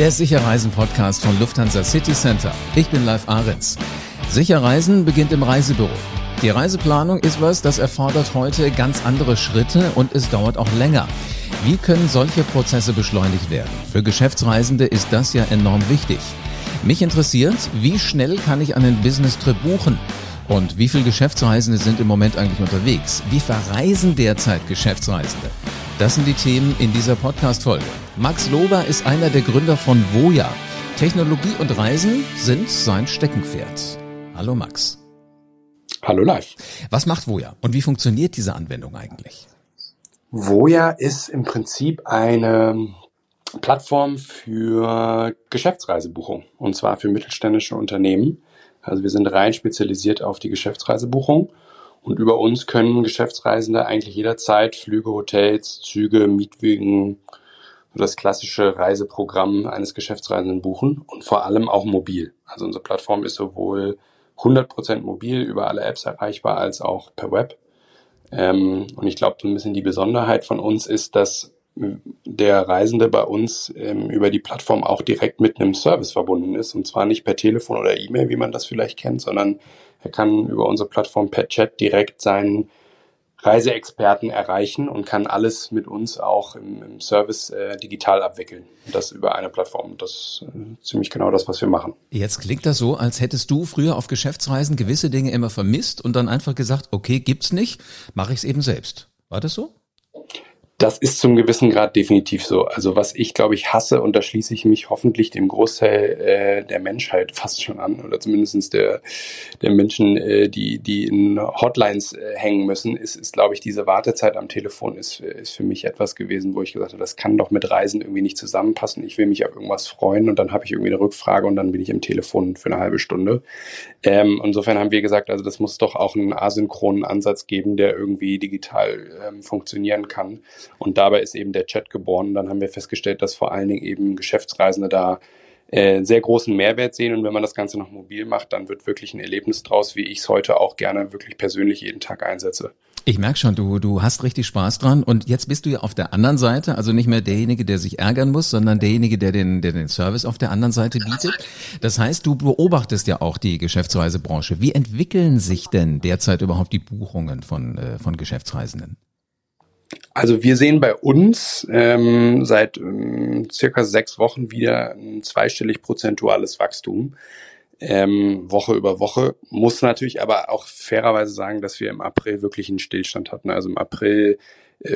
der Sicherreisen-Podcast von Lufthansa City Center. Ich bin Live Ahrens. Sicherreisen beginnt im Reisebüro. Die Reiseplanung ist was, das erfordert heute ganz andere Schritte und es dauert auch länger. Wie können solche Prozesse beschleunigt werden? Für Geschäftsreisende ist das ja enorm wichtig. Mich interessiert, wie schnell kann ich einen Business-Trip buchen? Und wie viele Geschäftsreisende sind im Moment eigentlich unterwegs? Wie verreisen derzeit Geschäftsreisende? Das sind die Themen in dieser Podcast-Folge. Max Lober ist einer der Gründer von Voya. Technologie und Reisen sind sein Steckenpferd. Hallo Max. Hallo live. Was macht Voya und wie funktioniert diese Anwendung eigentlich? Voya ist im Prinzip eine Plattform für Geschäftsreisebuchung und zwar für mittelständische Unternehmen. Also wir sind rein spezialisiert auf die Geschäftsreisebuchung und über uns können Geschäftsreisende eigentlich jederzeit Flüge, Hotels, Züge, Mietwagen, das klassische Reiseprogramm eines Geschäftsreisenden buchen und vor allem auch mobil. Also unsere Plattform ist sowohl 100% mobil über alle Apps erreichbar als auch per Web. Ähm, und ich glaube, so ein bisschen die Besonderheit von uns ist, dass der Reisende bei uns ähm, über die Plattform auch direkt mit einem Service verbunden ist. Und zwar nicht per Telefon oder E-Mail, wie man das vielleicht kennt, sondern er kann über unsere Plattform per Chat direkt seinen Reiseexperten erreichen und kann alles mit uns auch im, im Service äh, digital abwickeln. Das über eine Plattform. Das ist äh, ziemlich genau das, was wir machen. Jetzt klingt das so, als hättest du früher auf Geschäftsreisen gewisse Dinge immer vermisst und dann einfach gesagt, okay, gibt's nicht, mache ich es eben selbst. War das so? Das ist zum gewissen Grad definitiv so. Also was ich, glaube ich, hasse, und da schließe ich mich hoffentlich dem Großteil äh, der Menschheit fast schon an, oder zumindestens der, der Menschen, äh, die, die in Hotlines äh, hängen müssen, ist, ist, glaube ich, diese Wartezeit am Telefon ist, ist für mich etwas gewesen, wo ich gesagt habe, das kann doch mit Reisen irgendwie nicht zusammenpassen. Ich will mich auf irgendwas freuen und dann habe ich irgendwie eine Rückfrage und dann bin ich im Telefon für eine halbe Stunde. Ähm, insofern haben wir gesagt, also das muss doch auch einen asynchronen Ansatz geben, der irgendwie digital ähm, funktionieren kann. Und dabei ist eben der Chat geboren. Dann haben wir festgestellt, dass vor allen Dingen eben Geschäftsreisende da äh, sehr großen Mehrwert sehen. Und wenn man das Ganze noch mobil macht, dann wird wirklich ein Erlebnis draus, wie ich es heute auch gerne wirklich persönlich jeden Tag einsetze. Ich merke schon, du, du hast richtig Spaß dran und jetzt bist du ja auf der anderen Seite, also nicht mehr derjenige, der sich ärgern muss, sondern derjenige, der den, der den Service auf der anderen Seite bietet. Das heißt, du beobachtest ja auch die Geschäftsreisebranche. Wie entwickeln sich denn derzeit überhaupt die Buchungen von, äh, von Geschäftsreisenden? Also wir sehen bei uns ähm, seit ähm, circa sechs Wochen wieder ein zweistellig prozentuales Wachstum. Ähm, Woche über Woche. Muss natürlich aber auch fairerweise sagen, dass wir im April wirklich einen Stillstand hatten. Also im April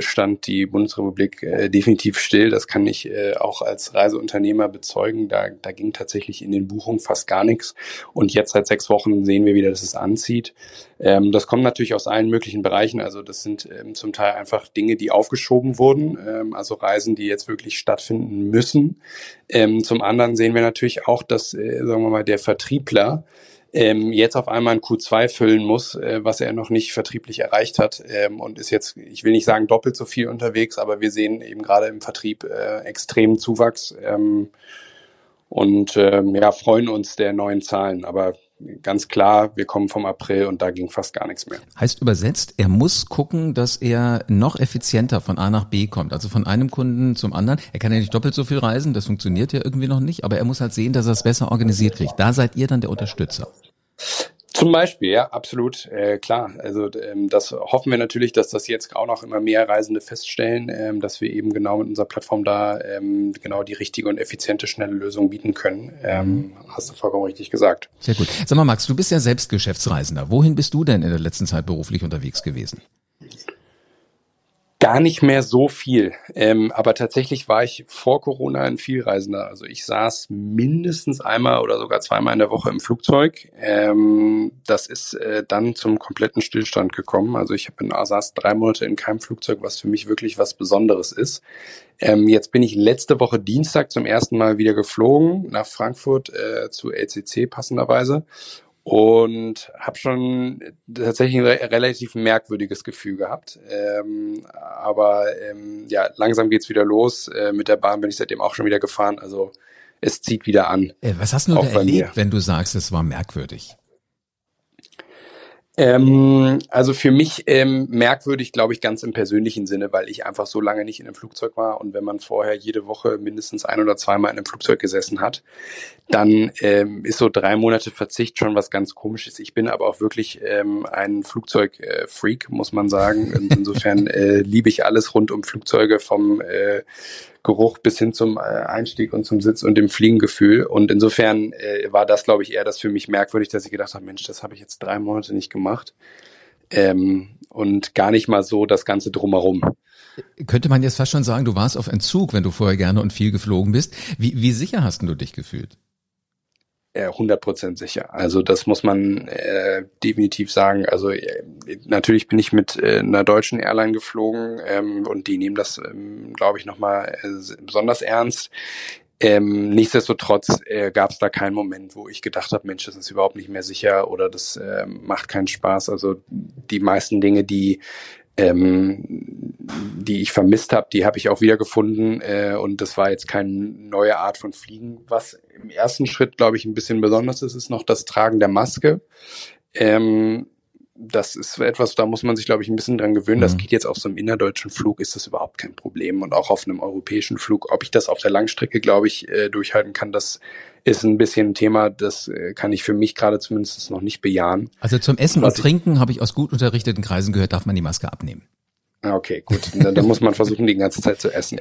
stand die Bundesrepublik äh, definitiv still. Das kann ich äh, auch als Reiseunternehmer bezeugen. Da, da ging tatsächlich in den Buchungen fast gar nichts. Und jetzt seit sechs Wochen sehen wir wieder, dass es anzieht. Ähm, das kommt natürlich aus allen möglichen Bereichen. Also das sind ähm, zum Teil einfach Dinge, die aufgeschoben wurden. Ähm, also Reisen, die jetzt wirklich stattfinden müssen. Ähm, zum anderen sehen wir natürlich auch, dass, äh, sagen wir mal, der Vertriebler ähm, jetzt auf einmal ein Q2 füllen muss, äh, was er noch nicht vertrieblich erreicht hat ähm, und ist jetzt, ich will nicht sagen doppelt so viel unterwegs, aber wir sehen eben gerade im Vertrieb äh, extremen Zuwachs ähm, und ähm, ja, freuen uns der neuen Zahlen. Aber ganz klar, wir kommen vom April und da ging fast gar nichts mehr. Heißt übersetzt, er muss gucken, dass er noch effizienter von A nach B kommt, also von einem Kunden zum anderen. Er kann ja nicht doppelt so viel reisen, das funktioniert ja irgendwie noch nicht, aber er muss halt sehen, dass er es besser organisiert kriegt. Da seid ihr dann der Unterstützer. Zum Beispiel, ja, absolut, äh, klar. Also ähm, das hoffen wir natürlich, dass das jetzt auch noch immer mehr Reisende feststellen, ähm, dass wir eben genau mit unserer Plattform da ähm, genau die richtige und effiziente, schnelle Lösung bieten können. Ähm, hast du vollkommen richtig gesagt. Sehr gut. Sag mal, Max, du bist ja selbst Geschäftsreisender. Wohin bist du denn in der letzten Zeit beruflich unterwegs gewesen? Gar nicht mehr so viel. Ähm, aber tatsächlich war ich vor Corona ein Vielreisender. Also ich saß mindestens einmal oder sogar zweimal in der Woche im Flugzeug. Ähm, das ist äh, dann zum kompletten Stillstand gekommen. Also ich bin, saß drei Monate in keinem Flugzeug, was für mich wirklich was Besonderes ist. Ähm, jetzt bin ich letzte Woche Dienstag zum ersten Mal wieder geflogen nach Frankfurt äh, zu LCC passenderweise und habe schon tatsächlich ein re relativ merkwürdiges Gefühl gehabt. Ähm, aber ähm, ja, langsam geht's wieder los. Äh, mit der Bahn bin ich seitdem auch schon wieder gefahren. Also es zieht wieder an. Äh, was hast du da erlebt, mir. wenn du sagst, es war merkwürdig? Ähm, also für mich ähm, merkwürdig, glaube ich, ganz im persönlichen Sinne, weil ich einfach so lange nicht in einem Flugzeug war und wenn man vorher jede Woche mindestens ein oder zweimal in einem Flugzeug gesessen hat, dann ähm, ist so drei Monate Verzicht schon was ganz komisches. Ich bin aber auch wirklich ähm, ein Flugzeugfreak, äh, muss man sagen. Insofern äh, liebe ich alles rund um Flugzeuge vom äh, Geruch bis hin zum äh, Einstieg und zum Sitz und dem Fliegengefühl. Und insofern äh, war das, glaube ich, eher das für mich merkwürdig, dass ich gedacht habe, Mensch, das habe ich jetzt drei Monate nicht gemacht. Ähm, und gar nicht mal so das Ganze drumherum. Könnte man jetzt fast schon sagen, du warst auf Entzug, wenn du vorher gerne und viel geflogen bist. Wie, wie sicher hast du dich gefühlt? 100 Prozent sicher. Also das muss man äh, definitiv sagen. Also äh, natürlich bin ich mit äh, einer deutschen Airline geflogen ähm, und die nehmen das, ähm, glaube ich, nochmal äh, besonders ernst. Ähm, nichtsdestotrotz äh, gab es da keinen Moment, wo ich gedacht habe, Mensch, das ist überhaupt nicht mehr sicher oder das äh, macht keinen Spaß. Also die meisten Dinge, die ähm, die ich vermisst habe, die habe ich auch wiedergefunden äh, und das war jetzt keine neue Art von Fliegen. Was im ersten Schritt, glaube ich, ein bisschen besonders ist, ist noch das Tragen der Maske. Ähm, das ist etwas, da muss man sich, glaube ich, ein bisschen dran gewöhnen. Mhm. Das geht jetzt auf so einem innerdeutschen Flug, ist das überhaupt kein Problem. Und auch auf einem europäischen Flug, ob ich das auf der Langstrecke, glaube ich, äh, durchhalten kann, das ist ein bisschen ein Thema, das äh, kann ich für mich gerade zumindest noch nicht bejahen. Also zum Essen und Trinken habe ich aus gut unterrichteten Kreisen gehört, darf man die Maske abnehmen. Ah, okay, gut. Dann, dann muss man versuchen, die ganze Zeit zu essen.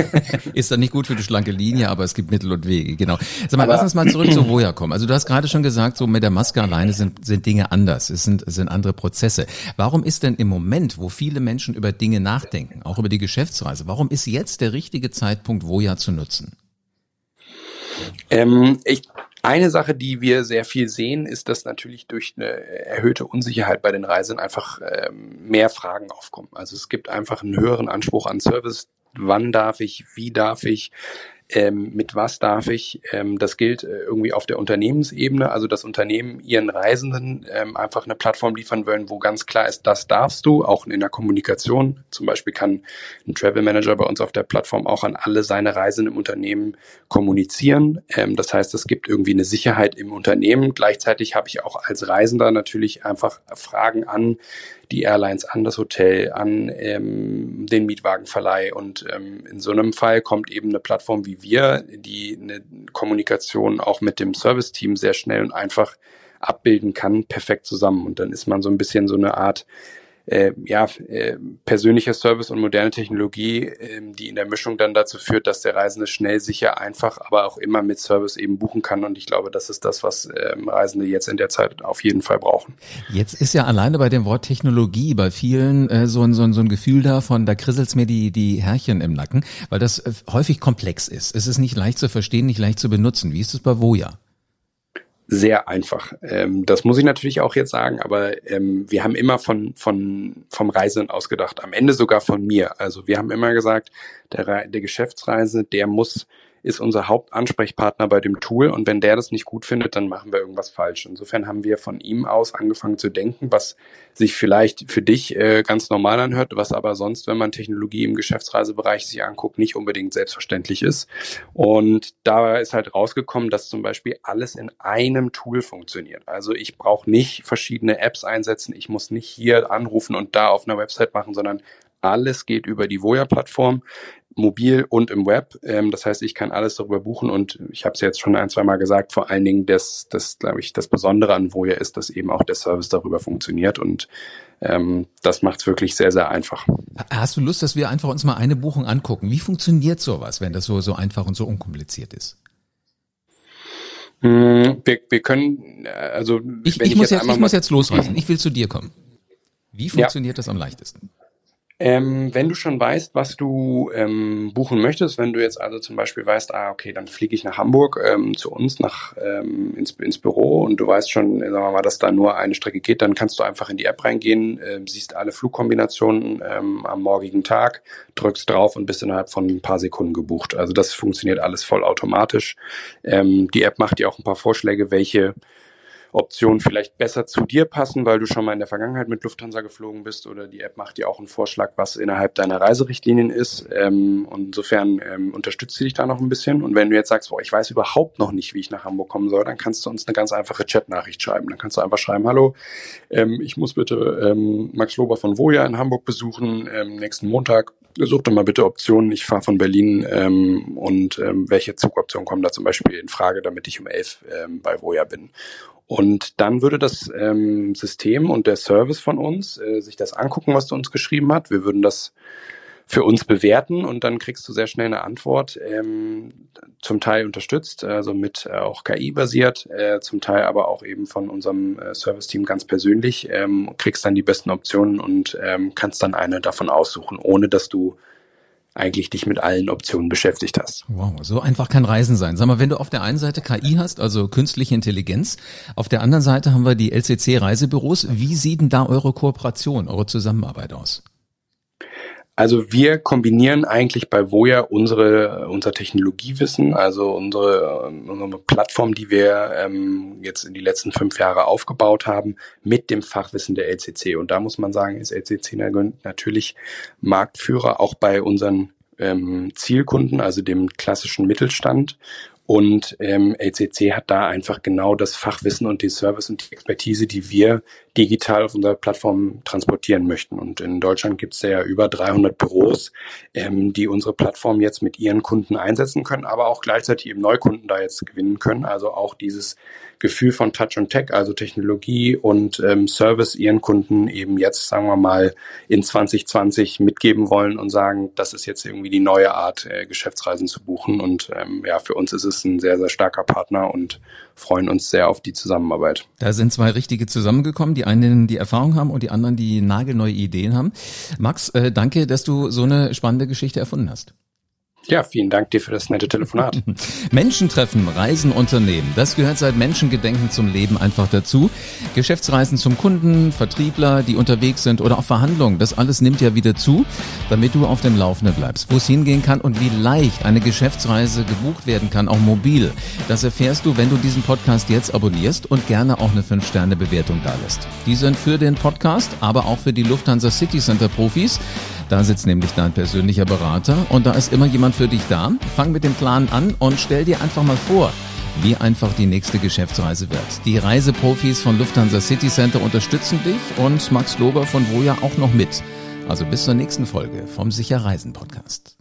ist dann nicht gut für die schlanke Linie, aber es gibt Mittel und Wege, genau. Sag mal, aber, lass uns mal zurück zu Voya kommen. Also du hast gerade schon gesagt, so mit der Maske alleine sind, sind Dinge anders. Es sind, es sind andere Prozesse. Warum ist denn im Moment, wo viele Menschen über Dinge nachdenken, auch über die Geschäftsreise, warum ist jetzt der richtige Zeitpunkt, Voya zu nutzen? Ähm, ich, eine Sache, die wir sehr viel sehen, ist, dass natürlich durch eine erhöhte Unsicherheit bei den Reisenden einfach ähm, mehr Fragen aufkommen. Also es gibt einfach einen höheren Anspruch an Service. Wann darf ich? Wie darf ich? Ähm, mit was darf ich. Ähm, das gilt äh, irgendwie auf der Unternehmensebene, also das Unternehmen ihren Reisenden ähm, einfach eine Plattform liefern wollen, wo ganz klar ist, das darfst du, auch in der Kommunikation. Zum Beispiel kann ein Travel Manager bei uns auf der Plattform auch an alle seine Reisenden im Unternehmen kommunizieren. Ähm, das heißt, es gibt irgendwie eine Sicherheit im Unternehmen. Gleichzeitig habe ich auch als Reisender natürlich einfach Fragen an die Airlines an das Hotel, an ähm, den Mietwagenverleih. Und ähm, in so einem Fall kommt eben eine Plattform wie wir, die eine Kommunikation auch mit dem Service-Team sehr schnell und einfach abbilden kann, perfekt zusammen. Und dann ist man so ein bisschen so eine Art äh, ja, äh, persönlicher Service und moderne Technologie, äh, die in der Mischung dann dazu führt, dass der Reisende schnell, sicher, einfach, aber auch immer mit Service eben buchen kann. Und ich glaube, das ist das, was ähm, Reisende jetzt in der Zeit auf jeden Fall brauchen. Jetzt ist ja alleine bei dem Wort Technologie bei vielen äh, so, ein, so, ein, so ein Gefühl davon, da krisselt's mir die, die Härchen im Nacken, weil das äh, häufig komplex ist. Es ist nicht leicht zu verstehen, nicht leicht zu benutzen. Wie ist es bei Voya? Sehr einfach. Ähm, das muss ich natürlich auch jetzt sagen, aber ähm, wir haben immer von, von, vom Reisenden ausgedacht, am Ende sogar von mir. Also wir haben immer gesagt, der, der Geschäftsreisende, der muss ist unser Hauptansprechpartner bei dem Tool und wenn der das nicht gut findet, dann machen wir irgendwas falsch. Insofern haben wir von ihm aus angefangen zu denken, was sich vielleicht für dich äh, ganz normal anhört, was aber sonst, wenn man Technologie im Geschäftsreisebereich sich anguckt, nicht unbedingt selbstverständlich ist. Und da ist halt rausgekommen, dass zum Beispiel alles in einem Tool funktioniert. Also ich brauche nicht verschiedene Apps einsetzen, ich muss nicht hier anrufen und da auf einer Website machen, sondern alles geht über die Voya-Plattform mobil und im Web. Ähm, das heißt, ich kann alles darüber buchen und ich habe es jetzt schon ein, zwei Mal gesagt, vor allen Dingen das, das glaube ich, das Besondere an Voya ist, dass eben auch der Service darüber funktioniert und ähm, das macht es wirklich sehr, sehr einfach. Hast du Lust, dass wir einfach uns mal eine Buchung angucken? Wie funktioniert sowas, wenn das so, so einfach und so unkompliziert ist? Hm, wir, wir können, äh, also ich, ich, ich muss, jetzt, ich muss jetzt losreißen. Ich will zu dir kommen. Wie funktioniert ja. das am leichtesten? Ähm, wenn du schon weißt, was du ähm, buchen möchtest, wenn du jetzt also zum Beispiel weißt, ah, okay, dann fliege ich nach Hamburg ähm, zu uns nach ähm, ins, ins Büro und du weißt schon, sagen wir mal, dass da nur eine Strecke geht, dann kannst du einfach in die App reingehen, äh, siehst alle Flugkombinationen ähm, am morgigen Tag, drückst drauf und bist innerhalb von ein paar Sekunden gebucht. Also das funktioniert alles vollautomatisch. Ähm, die App macht dir auch ein paar Vorschläge, welche Optionen vielleicht besser zu dir passen, weil du schon mal in der Vergangenheit mit Lufthansa geflogen bist oder die App macht dir auch einen Vorschlag, was innerhalb deiner Reiserichtlinien ist. Ähm, insofern ähm, unterstützt sie dich da noch ein bisschen. Und wenn du jetzt sagst, boah, ich weiß überhaupt noch nicht, wie ich nach Hamburg kommen soll, dann kannst du uns eine ganz einfache Chatnachricht schreiben. Dann kannst du einfach schreiben, hallo, ähm, ich muss bitte ähm, Max Lober von Voja in Hamburg besuchen ähm, nächsten Montag. Such doch mal bitte Optionen. Ich fahre von Berlin ähm, und welche Zugoptionen kommen da zum Beispiel in Frage, damit ich um elf bei Voja bin. Und dann würde das ähm, System und der Service von uns äh, sich das angucken, was du uns geschrieben hast. Wir würden das für uns bewerten und dann kriegst du sehr schnell eine Antwort, ähm, zum Teil unterstützt, also mit äh, auch KI basiert, äh, zum Teil aber auch eben von unserem äh, Service-Team ganz persönlich, ähm, kriegst dann die besten Optionen und ähm, kannst dann eine davon aussuchen, ohne dass du eigentlich dich mit allen Optionen beschäftigt hast. Wow, so einfach kann Reisen sein. Sag mal, wenn du auf der einen Seite KI hast, also künstliche Intelligenz, auf der anderen Seite haben wir die LCC Reisebüros. Wie sieht denn da eure Kooperation, eure Zusammenarbeit aus? Also wir kombinieren eigentlich bei Voya unsere unser Technologiewissen, also unsere, unsere Plattform, die wir ähm, jetzt in die letzten fünf Jahre aufgebaut haben, mit dem Fachwissen der LCC. Und da muss man sagen, ist LCC natürlich Marktführer auch bei unseren ähm, Zielkunden, also dem klassischen Mittelstand. Und ähm, LCC hat da einfach genau das Fachwissen und die Service und die Expertise, die wir digital auf unserer Plattform transportieren möchten. Und in Deutschland gibt es ja über 300 Büros, ähm, die unsere Plattform jetzt mit ihren Kunden einsetzen können, aber auch gleichzeitig eben Neukunden da jetzt gewinnen können. Also auch dieses Gefühl von Touch und Tech, also Technologie und ähm, Service ihren Kunden eben jetzt, sagen wir mal, in 2020 mitgeben wollen und sagen, das ist jetzt irgendwie die neue Art, äh, Geschäftsreisen zu buchen. Und ähm, ja, für uns ist es ein sehr, sehr starker Partner und freuen uns sehr auf die Zusammenarbeit. Da sind zwei richtige zusammengekommen, die einen die Erfahrung haben und die anderen die nagelneue Ideen haben. Max, äh, danke, dass du so eine spannende Geschichte erfunden hast. Ja, vielen Dank dir für das nette Telefonat. Menschen treffen, Reisen, Unternehmen. Das gehört seit Menschengedenken zum Leben einfach dazu. Geschäftsreisen zum Kunden, Vertriebler, die unterwegs sind oder auch Verhandlungen. Das alles nimmt ja wieder zu, damit du auf dem Laufenden bleibst, wo es hingehen kann und wie leicht eine Geschäftsreise gebucht werden kann, auch mobil. Das erfährst du, wenn du diesen Podcast jetzt abonnierst und gerne auch eine 5-Sterne-Bewertung da lässt. Die sind für den Podcast, aber auch für die Lufthansa City Center Profis. Da sitzt nämlich dein persönlicher Berater und da ist immer jemand für dich da. Fang mit dem Plan an und stell dir einfach mal vor, wie einfach die nächste Geschäftsreise wird. Die Reiseprofis von Lufthansa City Center unterstützen dich und Max Lober von Voja auch noch mit. Also bis zur nächsten Folge vom Sicher Reisen Podcast.